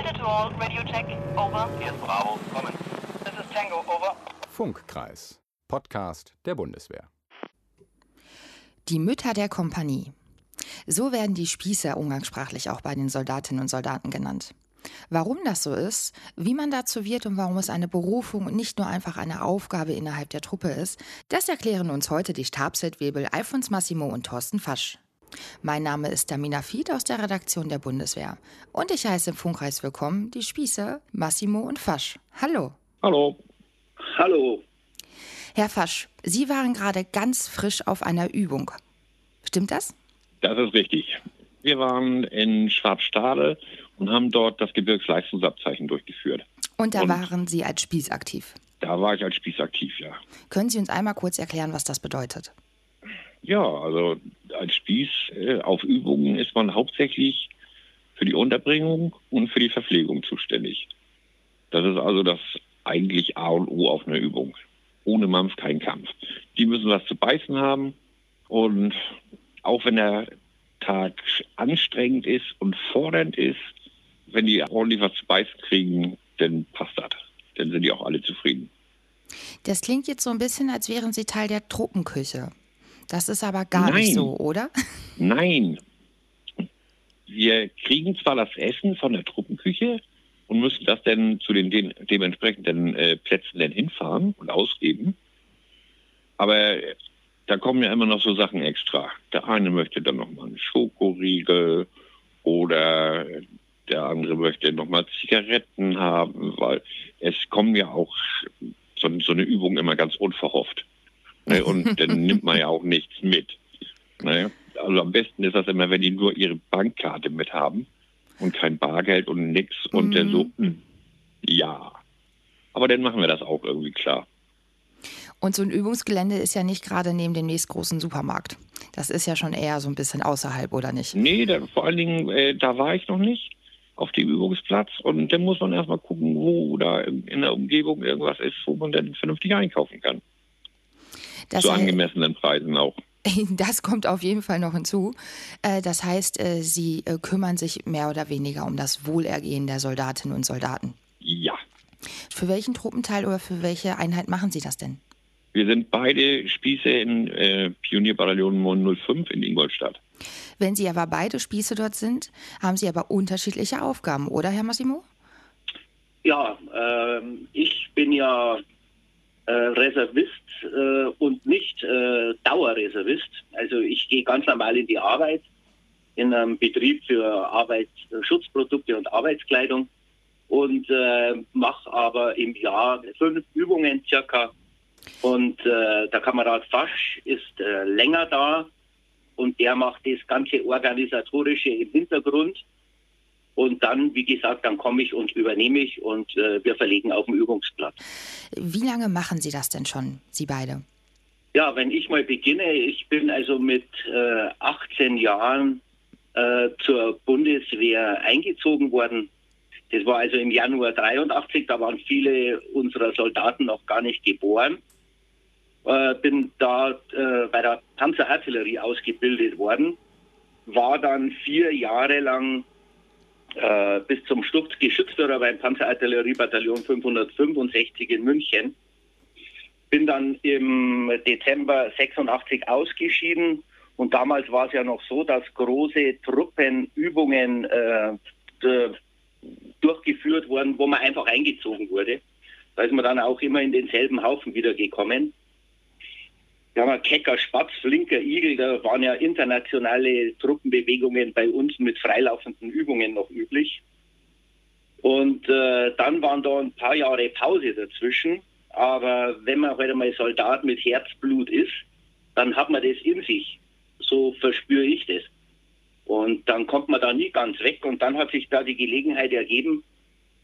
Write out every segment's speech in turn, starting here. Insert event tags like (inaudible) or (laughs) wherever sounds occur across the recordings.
Delta to all, radio check, over. Hier ist Bravo, kommen. This is Tango, over. Funkkreis, Podcast der Bundeswehr. Die Mütter der Kompanie. So werden die Spießer umgangssprachlich auch bei den Soldatinnen und Soldaten genannt. Warum das so ist, wie man dazu wird und warum es eine Berufung und nicht nur einfach eine Aufgabe innerhalb der Truppe ist, das erklären uns heute die Stabsfeldwebel Alfons Massimo und Thorsten Fasch. Mein Name ist Damina Fied aus der Redaktion der Bundeswehr. Und ich heiße im Funkreis willkommen die Spießer Massimo und Fasch. Hallo. Hallo. Hallo. Herr Fasch, Sie waren gerade ganz frisch auf einer Übung. Stimmt das? Das ist richtig. Wir waren in Schwabstade und haben dort das Gebirgsleistungsabzeichen durchgeführt. Und da Und- waren Sie als Spieß aktiv. Da war ich als Spieß aktiv, ja. Können Sie uns einmal kurz erklären, was das bedeutet? Ja, also als Spieß äh, auf Übungen ist man hauptsächlich für die Unterbringung und für die Verpflegung zuständig. Das ist also das eigentlich A und O auf einer Übung. Ohne Mampf kein Kampf. Die müssen was zu beißen haben und auch wenn der Tag anstrengend ist und fordernd ist, wenn die ordentlich was zu beißen kriegen, dann passt das. Dann sind die auch alle zufrieden. Das klingt jetzt so ein bisschen, als wären Sie Teil der Truppenküche. Das ist aber gar nicht Nein. so, oder? Nein. Wir kriegen zwar das Essen von der Truppenküche und müssen das dann zu den, den dementsprechenden äh, Plätzen dann hinfahren und ausgeben. Aber da kommen ja immer noch so Sachen extra. Der eine möchte dann noch mal einen Schokoriegel oder der andere möchte noch mal Zigaretten haben, weil es kommen ja auch so, so eine Übung immer ganz unverhofft. Ne? Und dann nimmt man ja auch nichts mit. Ne? Also am besten ist das immer, wenn die nur ihre Bankkarte mit haben und kein Bargeld und nix und dann so, hm, ja. Aber dann machen wir das auch irgendwie klar. Und so ein Übungsgelände ist ja nicht gerade neben dem nächstgroßen Supermarkt. Das ist ja schon eher so ein bisschen außerhalb, oder nicht? Nee, da, vor allen Dingen, äh, da war ich noch nicht auf dem Übungsplatz und dann muss man erstmal gucken, wo da in in der Umgebung irgendwas ist, wo man dann vernünftig einkaufen kann. Das, Zu angemessenen Preisen auch. (laughs) das kommt auf jeden Fall noch hinzu. Äh, Das heißt, äh, Sie äh, kümmern sich mehr oder weniger um das Wohlergehen der Soldatinnen und Soldaten. Ja. Für welchen Truppenteil oder für welche Einheit machen Sie das denn? Wir sind beide Spieße in äh, Pionierbataillon 905 in Ingolstadt. Wenn Sie aber beide Spieße dort sind, haben Sie aber unterschiedliche Aufgaben, oder, Herr Massimo? Ja, ähm, ich bin ja äh, Reservist äh, und nicht äh, Dauerreservist. Also ich gehe ganz normal in die Arbeit in einem Betrieb für Arbeitsschutzprodukte und Arbeitskleidung und äh, mache aber im Jahr fünf Übungen circa. Und äh, der Kamerad Fasch ist äh, länger da und der macht das ganze Organisatorische im Hintergrund. Und dann, wie gesagt, dann komme ich und übernehme ich und äh, wir verlegen auf den Übungsplatz. Wie lange machen Sie das denn schon, Sie beide? Ja, wenn ich mal beginne, ich bin also mit äh, 18 Jahren äh, zur Bundeswehr eingezogen worden. Das war also im Januar 83, da waren viele unserer Soldaten noch gar nicht geboren. Äh, bin da äh, bei der Panzerartillerie ausgebildet worden, war dann vier Jahre lang äh, bis zum Sturz Geschützführer beim Panzerartilleriebataillon 565 in München. Bin dann im Dezember 86 ausgeschieden und damals war es ja noch so, dass große Truppenübungen äh, durchgeführt wurden, wo man einfach eingezogen wurde. Da ist man dann auch immer in denselben Haufen wiedergekommen. Ja Kecker, Spatz, Flinker, Igel, da waren ja internationale Truppenbewegungen bei uns mit freilaufenden Übungen noch üblich. Und äh, dann waren da ein paar Jahre Pause dazwischen. Aber wenn man heute mal Soldat mit Herzblut ist, dann hat man das in sich. So verspüre ich das. Und dann kommt man da nie ganz weg. Und dann hat sich da die Gelegenheit ergeben,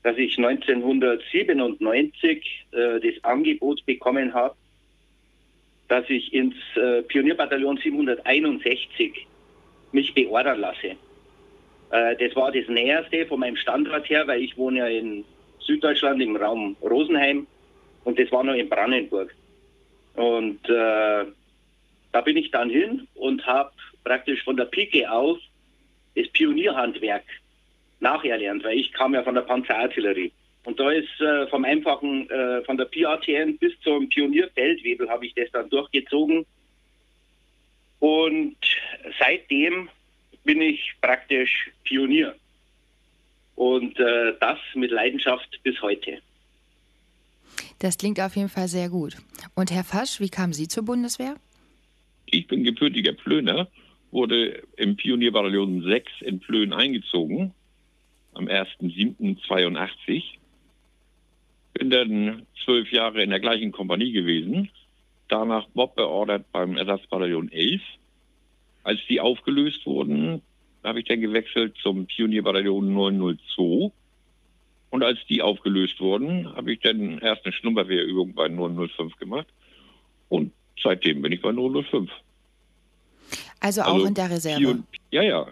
dass ich 1997 äh, das Angebot bekommen habe, dass ich ins äh, Pionierbataillon 761 mich beordern lasse. Äh, das war das Näherste von meinem Standort her, weil ich wohne ja in Süddeutschland im Raum Rosenheim und das war noch in Brandenburg. Und äh, da bin ich dann hin und habe praktisch von der Pike auf das Pionierhandwerk nacherlernt, weil ich kam ja von der Panzerartillerie. Und da ist äh, vom einfachen, äh, von der PATN bis zum Pionierfeldwebel habe ich das dann durchgezogen. Und seitdem bin ich praktisch Pionier. Und äh, das mit Leidenschaft bis heute. Das klingt auf jeden Fall sehr gut. Und Herr Fasch, wie kamen Sie zur Bundeswehr? Ich bin gebürtiger Plöner, wurde im Pionierbataillon 6 in Plön eingezogen am 1.7.82 bin dann zwölf Jahre in der gleichen Kompanie gewesen, danach Bob beordert beim Ersatzbataillon 11. Als die aufgelöst wurden, habe ich dann gewechselt zum Pionierbataillon 902. Und als die aufgelöst wurden, habe ich dann erst eine Schnupperwehrübung bei 905 gemacht. Und seitdem bin ich bei 905. Also auch also in der Reserve? Pion ja, ja.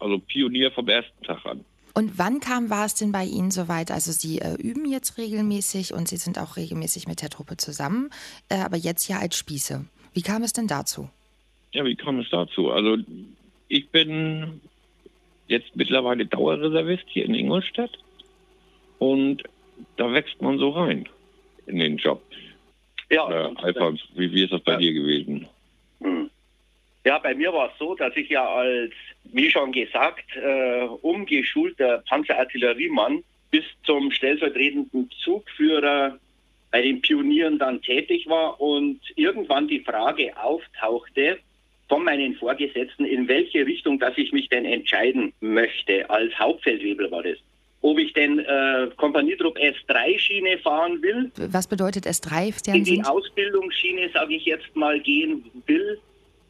Also Pionier vom ersten Tag an. Und wann kam, war es denn bei Ihnen soweit? Also Sie äh, üben jetzt regelmäßig und Sie sind auch regelmäßig mit der Truppe zusammen, äh, aber jetzt ja als Spieße. Wie kam es denn dazu? Ja, wie kam es dazu? Also ich bin jetzt mittlerweile Dauerreservist hier in Ingolstadt und da wächst man so rein in den Job. Ja. Äh, Alfons, wie, wie ist das bei ja. dir gewesen? Hm. Ja, bei mir war es so, dass ich ja als, wie schon gesagt, äh, umgeschulter Panzerartilleriemann bis zum stellvertretenden Zugführer bei den Pionieren dann tätig war und irgendwann die Frage auftauchte von meinen Vorgesetzten, in welche Richtung, dass ich mich denn entscheiden möchte. Als Hauptfeldwebel war das. Ob ich denn äh, Kompanietrupp S3-Schiene fahren will. Was bedeutet S3? In die Ausbildungsschiene, sage ich jetzt mal, gehen will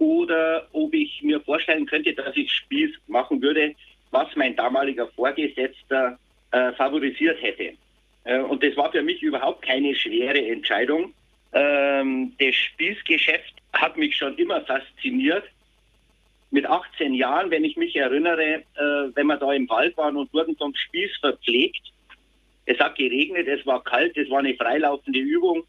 oder ob ich mir vorstellen könnte, dass ich Spieß machen würde, was mein damaliger Vorgesetzter äh, favorisiert hätte. Äh, und das war für mich überhaupt keine schwere Entscheidung. Ähm, das Spießgeschäft hat mich schon immer fasziniert. Mit 18 Jahren, wenn ich mich erinnere, äh, wenn wir da im Wald waren und wurden vom Spieß verpflegt. Es hat geregnet, es war kalt, es war eine freilaufende Übung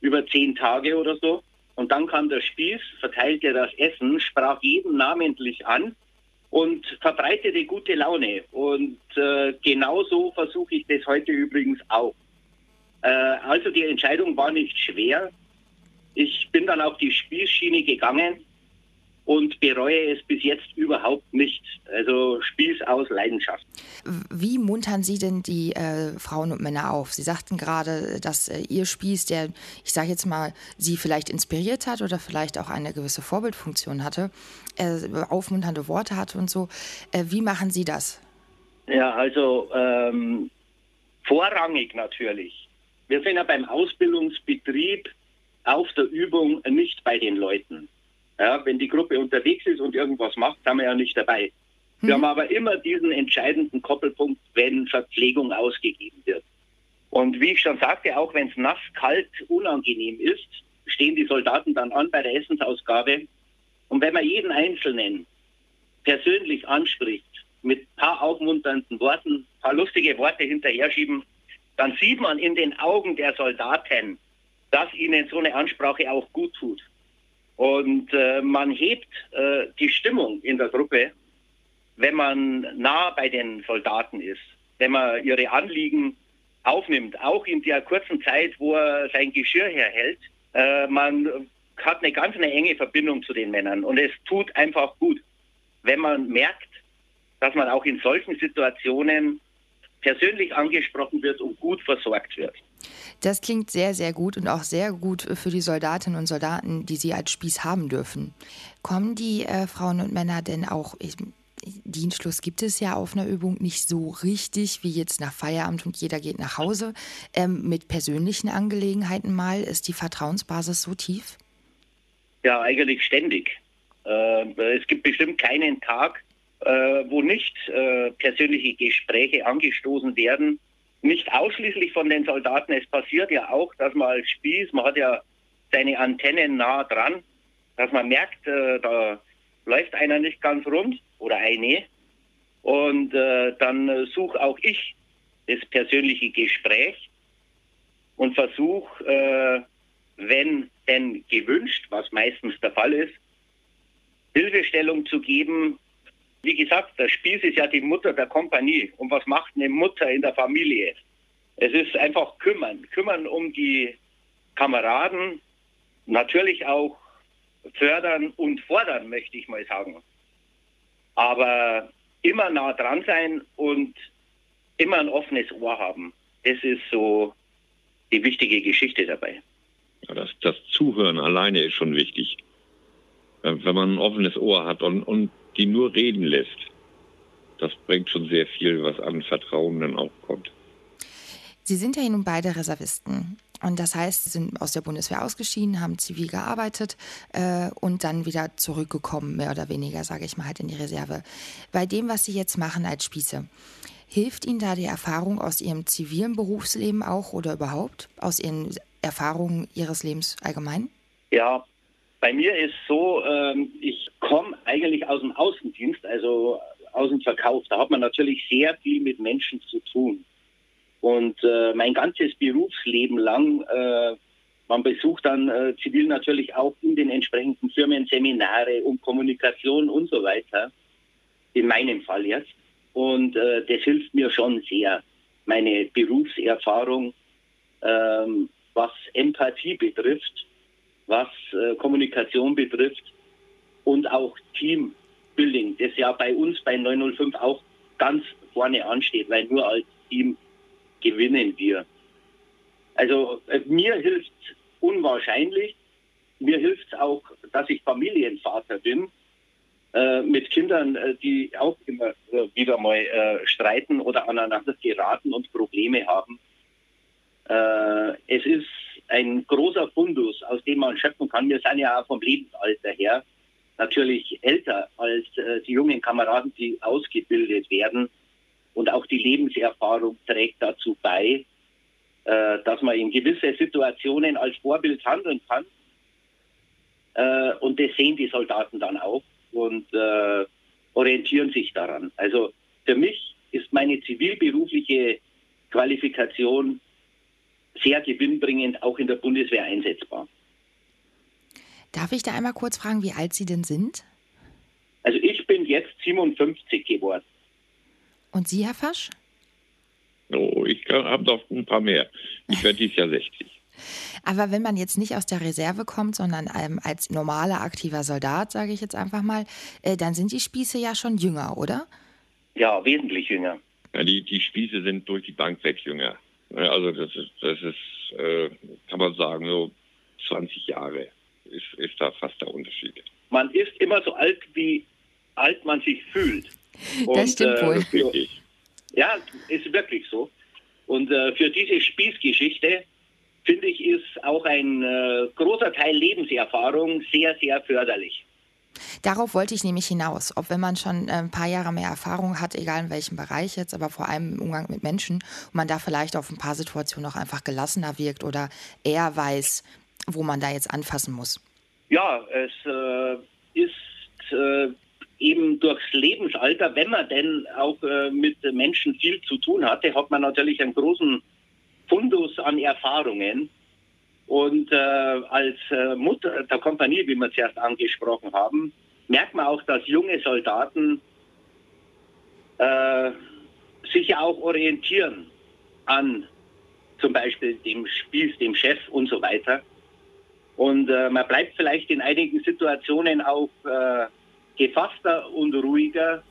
über zehn Tage oder so. Und dann kam der Spieß, verteilte das Essen, sprach jeden namentlich an und verbreitete gute Laune. Und äh, genauso versuche ich das heute übrigens auch. Äh, also die Entscheidung war nicht schwer. Ich bin dann auf die Spießschiene gegangen und bereue es bis jetzt überhaupt nicht. Also Spieß aus Leidenschaft. Wie muntern Sie denn die äh, Frauen und Männer auf? Sie sagten gerade, dass äh, Ihr Spieß, der, ich sage jetzt mal, Sie vielleicht inspiriert hat oder vielleicht auch eine gewisse Vorbildfunktion hatte, äh, aufmunternde Worte hatte und so. Äh, wie machen Sie das? Ja, also ähm, vorrangig natürlich. Wir sind ja beim Ausbildungsbetrieb auf der Übung nicht bei den Leuten. Ja, wenn die Gruppe unterwegs ist und irgendwas macht, sind wir ja nicht dabei. Mhm. Wir haben aber immer diesen entscheidenden Koppelpunkt, wenn Verpflegung ausgegeben wird. Und wie ich schon sagte, auch wenn es nass, kalt, unangenehm ist, stehen die Soldaten dann an bei der Essensausgabe. Und wenn man jeden Einzelnen persönlich anspricht, mit ein paar aufmunternden Worten, ein paar lustige Worte hinterher schieben, dann sieht man in den Augen der Soldaten, dass ihnen so eine Ansprache auch gut tut. Und äh, man hebt äh, die Stimmung in der Gruppe, wenn man nah bei den Soldaten ist, wenn man ihre Anliegen aufnimmt, auch in der kurzen Zeit, wo er sein Geschirr herhält. Äh, man hat eine ganz eine enge Verbindung zu den Männern und es tut einfach gut, wenn man merkt, dass man auch in solchen Situationen persönlich angesprochen wird und gut versorgt wird. Das klingt sehr, sehr gut und auch sehr gut für die Soldatinnen und Soldaten, die Sie als Spieß haben dürfen. Kommen die äh, Frauen und Männer denn auch, ich, Dienstschluss gibt es ja auf einer Übung nicht so richtig wie jetzt nach Feierabend und jeder geht nach Hause. Ähm, mit persönlichen Angelegenheiten mal, ist die Vertrauensbasis so tief? Ja, eigentlich ständig. Äh, es gibt bestimmt keinen Tag, äh, wo nicht äh, persönliche Gespräche angestoßen werden. Nicht ausschließlich von den Soldaten. Es passiert ja auch, dass man als Spieß, man hat ja seine Antennen nah dran, dass man merkt, äh, da läuft einer nicht ganz rund oder eine. Und äh, dann suche auch ich das persönliche Gespräch und versuche, äh, wenn denn gewünscht, was meistens der Fall ist, Hilfestellung zu geben, Wie gesagt, der Spieß ist ja die Mutter der Kompanie. Und was macht eine Mutter in der Familie? Es ist einfach kümmern. Kümmern um die Kameraden, natürlich auch fördern und fordern, möchte ich mal sagen. Aber immer nah dran sein und immer ein offenes Ohr haben. Das ist so die wichtige Geschichte dabei. Ja, das, das Zuhören alleine ist schon wichtig. Wenn man ein offenes Ohr hat und, und die nur reden lässt, das bringt schon sehr viel, was an Vertrauen dann auch kommt. Sie sind ja nun beide Reservisten. Und das heißt, Sie sind aus der Bundeswehr ausgeschieden, haben zivil gearbeitet äh, und dann wieder zurückgekommen, mehr oder weniger, sage ich mal, halt in die Reserve. Bei dem, was Sie jetzt machen als Spieße, hilft Ihnen da die Erfahrung aus Ihrem zivilen Berufsleben auch oder überhaupt? Aus Ihren Erfahrungen Ihres Lebens allgemein? Ja, bei mir ist so, ähm, ich komme eigentlich aus dem Außendienst, also aus dem Verkauf. Da hat man natürlich sehr viel mit Menschen zu tun. Und äh, mein ganzes Berufsleben lang, äh, man besucht dann äh, zivil natürlich auch in den entsprechenden Firmen Seminare um Kommunikation und so weiter. In meinem Fall jetzt. Und äh, das hilft mir schon sehr. Meine Berufserfahrung, ähm, was Empathie betrifft, was äh, Kommunikation betrifft und auch Teambuilding, das ja bei uns bei 905 auch ganz vorne ansteht, weil nur als Team gewinnen wir. Also äh, mir hilft unwahrscheinlich, mir hilft auch, dass ich Familienvater bin, äh, mit Kindern, äh, die auch immer äh, wieder mal streiten oder aneinander geraten und Probleme haben. Es ist ein großer Fundus, aus dem man schöpfen kann. Wir sind ja auch vom Lebensalter her natürlich älter als die jungen Kameraden, die ausgebildet werden. Und auch die Lebenserfahrung trägt dazu bei, äh, dass man in gewisse Situationen als Vorbild handeln kann. Äh, und das sehen die Soldaten dann auch und äh, orientieren sich daran. Also für mich ist meine zivilberufliche Qualifikation sehr gewinnbringend auch in der Bundeswehr einsetzbar. Darf ich da einmal kurz fragen, wie alt Sie denn sind? Also ich bin jetzt 57 geworden. Und Sie, Herr Fasch? Oh, ich habe noch ein paar mehr. Ich werde dieses Jahr 60. (laughs) Aber wenn man jetzt nicht aus der Reserve kommt, sondern ähm, als normaler aktiver Soldat, sage ich jetzt einfach mal, äh, dann sind die Spieße ja schon jünger, oder? Ja, wesentlich jünger. Ja, die, die Spieße sind durch die Bank weg jünger. Also das ist, das ist äh, kann man sagen, so 20 Jahre ist, ist da fast der Unterschied. Man ist immer so alt, wie alt man sich fühlt. (laughs) Und, das stimmt äh, wohl. Ja, ist wirklich so. Und äh, für diese Spießgeschichte, finde ich, ist auch ein äh, großer Teil Lebenserfahrung sehr, sehr förderlich. Darauf wollte ich nämlich hinaus. Ob wenn man schon äh, ein paar Jahre mehr Erfahrung hat, egal in welchem Bereich jetzt, aber vor allem im Umgang mit Menschen, man da vielleicht auf ein paar Situationen auch einfach gelassener wirkt oder eher weiß, wo man da jetzt anfassen muss. Ja, es äh, ist äh, eben durchs Lebensalter, wenn man denn auch äh, mit Menschen viel zu tun hatte, hat man natürlich einen großen Fundus an Erfahrungen. Und äh, als äh, Mutter der Kompanie, wie wir zuerst angesprochen haben, merkt man auch, dass junge Soldaten äh, sich ja auch orientieren an zum Beispiel dem Spieß, dem Chef und so weiter. Und äh, man bleibt vielleicht in einigen Situationen auch äh, gefasster und ruhiger,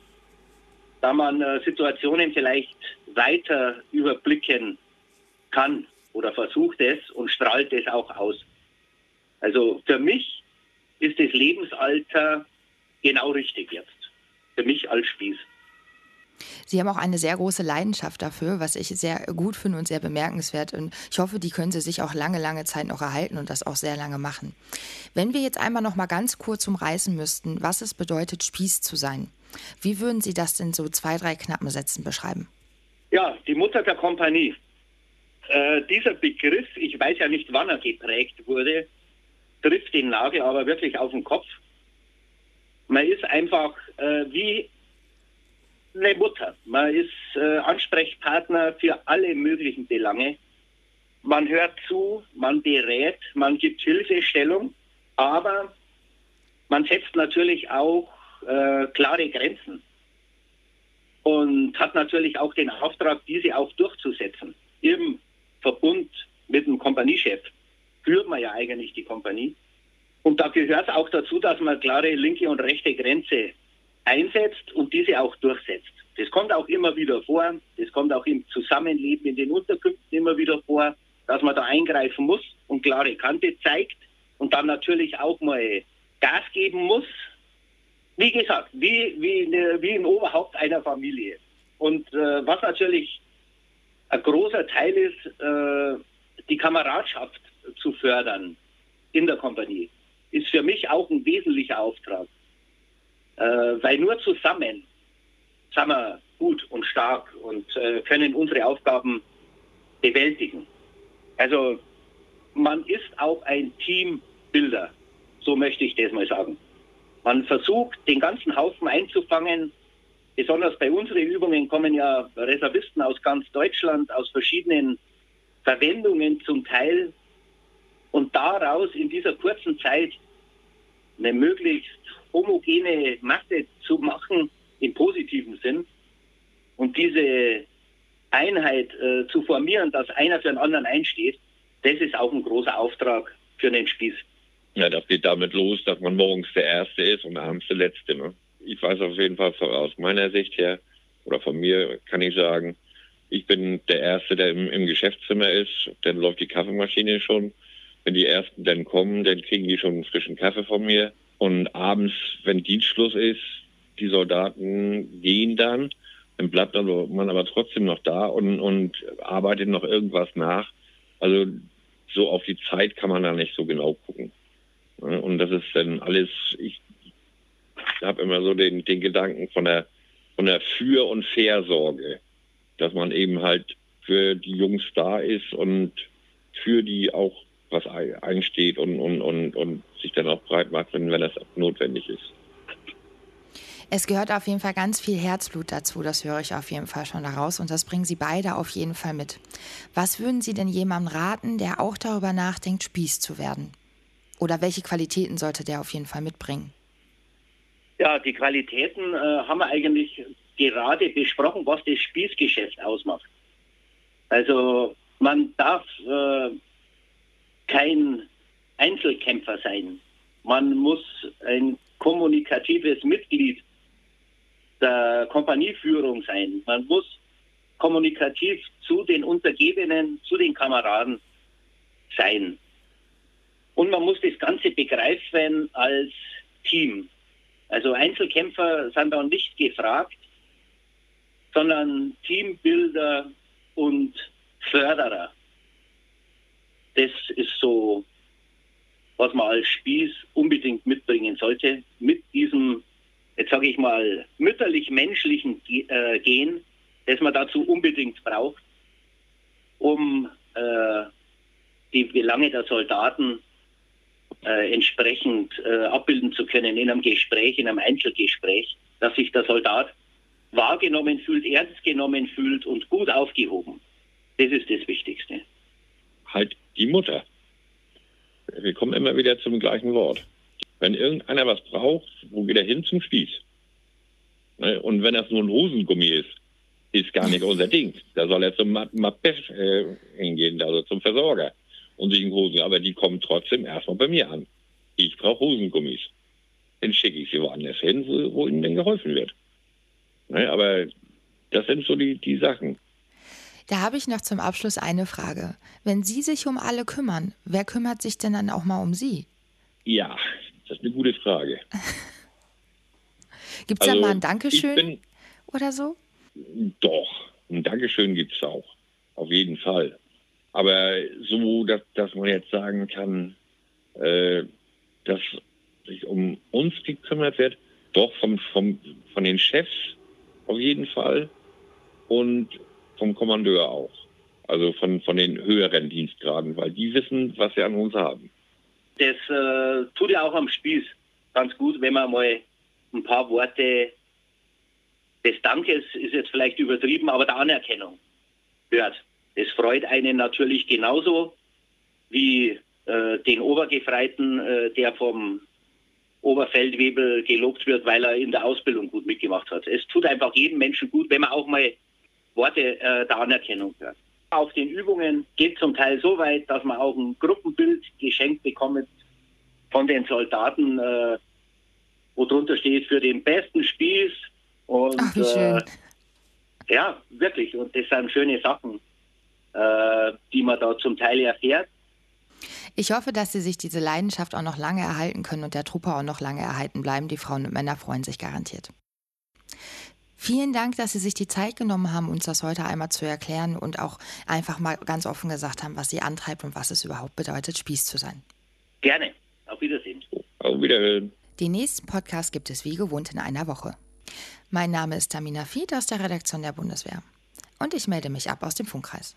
da man äh, Situationen vielleicht weiter überblicken kann oder versucht es und strahlt es auch aus. Also für mich ist das Lebensalter genau richtig jetzt. Für mich als Spieß. Sie haben auch eine sehr große Leidenschaft dafür, was ich sehr gut finde und sehr bemerkenswert. Und ich hoffe, die können Sie sich auch lange, lange Zeit noch erhalten und das auch sehr lange machen. Wenn wir jetzt einmal noch mal ganz kurz umreißen müssten, was es bedeutet, Spieß zu sein, wie würden Sie das denn so zwei, drei knappen Sätzen beschreiben? Ja, die Mutter der Kompanie. Äh, dieser Begriff, ich weiß ja nicht, wann er geprägt wurde, trifft den Nagel aber wirklich auf den Kopf. Man ist einfach äh, wie eine Mutter. Man ist äh, Ansprechpartner für alle möglichen Belange. Man hört zu, man berät, man gibt Hilfestellung, aber man setzt natürlich auch äh, klare Grenzen. und hat natürlich auch den Auftrag, diese auch durchzusetzen. Im Verbund mit dem Kompaniechef führt man ja eigentlich die Kompanie. Und da gehört auch dazu, dass man klare linke und rechte Grenze einsetzt und diese auch durchsetzt. Das kommt auch immer wieder vor. Das kommt auch im Zusammenleben in den Unterkünften immer wieder vor, dass man da eingreifen muss und klare Kante zeigt und dann natürlich auch mal Gas geben muss. Wie gesagt, wie, wie, wie ein Oberhaupt einer Familie. Und äh, was natürlich ein großer Teil ist, äh, die Kameradschaft zu fördern in der Kompanie, ist für mich auch ein wesentlicher Auftrag. Äh, weil nur zusammen sind wir gut und stark und äh, können unsere Aufgaben bewältigen. Also man ist auch ein Teambilder, so möchte ich das mal sagen. Man versucht, den ganzen Haufen einzufangen. Besonders bei unseren Übungen kommen ja Reservisten aus ganz Deutschland, aus verschiedenen Verwendungen zum Teil. Und daraus in dieser kurzen Zeit eine möglichst homogene Masse zu machen, im positiven Sinn, und diese Einheit äh, zu formieren, dass einer für den anderen einsteht, das ist auch ein großer Auftrag für den Spieß. Ja, das geht damit los, dass man morgens der Erste ist und abends der Letzte. Ne? Ich weiß auf jeden Fall aus meiner Sicht her, oder von mir kann ich sagen, ich bin der Erste, der im, im Geschäftszimmer ist. Dann läuft die Kaffeemaschine schon. Wenn die Ersten dann kommen, dann kriegen die schon einen frischen Kaffee von mir. Und abends, wenn Dienstschluss ist, die Soldaten gehen dann, dann bleibt man aber trotzdem noch da und, und arbeitet noch irgendwas nach. Also so auf die Zeit kann man da nicht so genau gucken. Und das ist dann alles, ich habe immer so den, den Gedanken von der, von der Für- und Versorge, dass man eben halt für die Jungs da ist und für die auch was einsteht und, und, und, und sich dann auch breit macht, wenn, wenn das notwendig ist. Es gehört auf jeden Fall ganz viel Herzblut dazu, das höre ich auf jeden Fall schon daraus und das bringen Sie beide auf jeden Fall mit. Was würden Sie denn jemandem raten, der auch darüber nachdenkt, Spieß zu werden? Oder welche Qualitäten sollte der auf jeden Fall mitbringen? Ja, die Qualitäten äh, haben wir eigentlich gerade besprochen, was das Spießgeschäft ausmacht. Also man darf äh, kein Einzelkämpfer sein. Man muss ein kommunikatives Mitglied der Kompanieführung sein. Man muss kommunikativ zu den Untergebenen, zu den Kameraden sein. Und man muss das Ganze begreifen als Team. Also Einzelkämpfer sind da nicht gefragt, sondern Teambilder und Förderer. Das ist so, was man als Spieß unbedingt mitbringen sollte, mit diesem jetzt sage ich mal, mütterlich-menschlichen äh, Gen, das man dazu unbedingt braucht, um äh, die Belange der Soldaten äh, entsprechend äh, abbilden zu können in einem Gespräch, in einem Einzelgespräch, dass sich der Soldat wahrgenommen fühlt, ernst genommen fühlt und gut aufgehoben. Das ist das Wichtigste. Halt die Mutter. Wir kommen immer wieder zum gleichen Wort. Wenn irgendeiner was braucht, wo geht er hin zum Spieß? Ne? Und wenn das nur ein Hosengummi ist, ist gar nicht unser (laughs) Ding. Da soll er zum Mapef äh, hingehen, also zum Versorger und einen Hosen. Aber die kommen trotzdem erstmal bei mir an. Ich brauche Hosengummis. Dann schicke ich sie woanders hin, wo, wo ihnen dann geholfen wird. Ne? Aber das sind so die, die Sachen. Da habe ich noch zum Abschluss eine Frage. Wenn Sie sich um alle kümmern, wer kümmert sich denn dann auch mal um Sie? Ja, das ist eine gute Frage. (laughs) Gibt es also, da mal ein Dankeschön bin, oder so? Doch, ein Dankeschön gibt es auch. Auf jeden Fall. Aber so, dass, dass man jetzt sagen kann, äh, dass sich um uns gekümmert wird, doch vom, vom, von den Chefs auf jeden Fall und vom Kommandeur auch. Also von, von den höheren Dienstgraden, weil die wissen, was sie an uns haben das äh, tut ja auch am Spieß ganz gut, wenn man mal ein paar Worte des Dankes, ist jetzt vielleicht übertrieben, aber der Anerkennung hört. Das freut einen natürlich genauso wie äh, den Obergefreiten, äh, der vom Oberfeldwebel gelobt wird, weil er in der Ausbildung gut mitgemacht hat. Es tut einfach jedem Menschen gut, wenn man auch mal Worte äh, der Anerkennung hört. Auf den Übungen geht zum Teil so weit, dass man auch ein Gruppenbild geschenkt bekommt von den Soldaten, äh, wo drunter steht für den besten Spieß. Und Ach. Äh, ja, wirklich. Und das sind schöne Sachen, die man da zum Teil erfährt. Ich hoffe, dass Sie sich diese Leidenschaft auch noch lange erhalten können und der Truppe auch noch lange erhalten bleiben. Die Frauen und Männer freuen sich garantiert. Vielen Dank, dass Sie sich die Zeit genommen haben, uns das heute einmal zu erklären und auch einfach mal ganz offen gesagt haben, was Sie antreibt und was es überhaupt bedeutet, Spieß zu sein. Gerne. Auf Wiedersehen. Auf Wiederhören. Den nächsten Podcast gibt es wie gewohnt in einer Woche. Mein Name ist Tamina Fied aus der Redaktion der Bundeswehr. Und ich melde mich ab aus dem Funkkreis.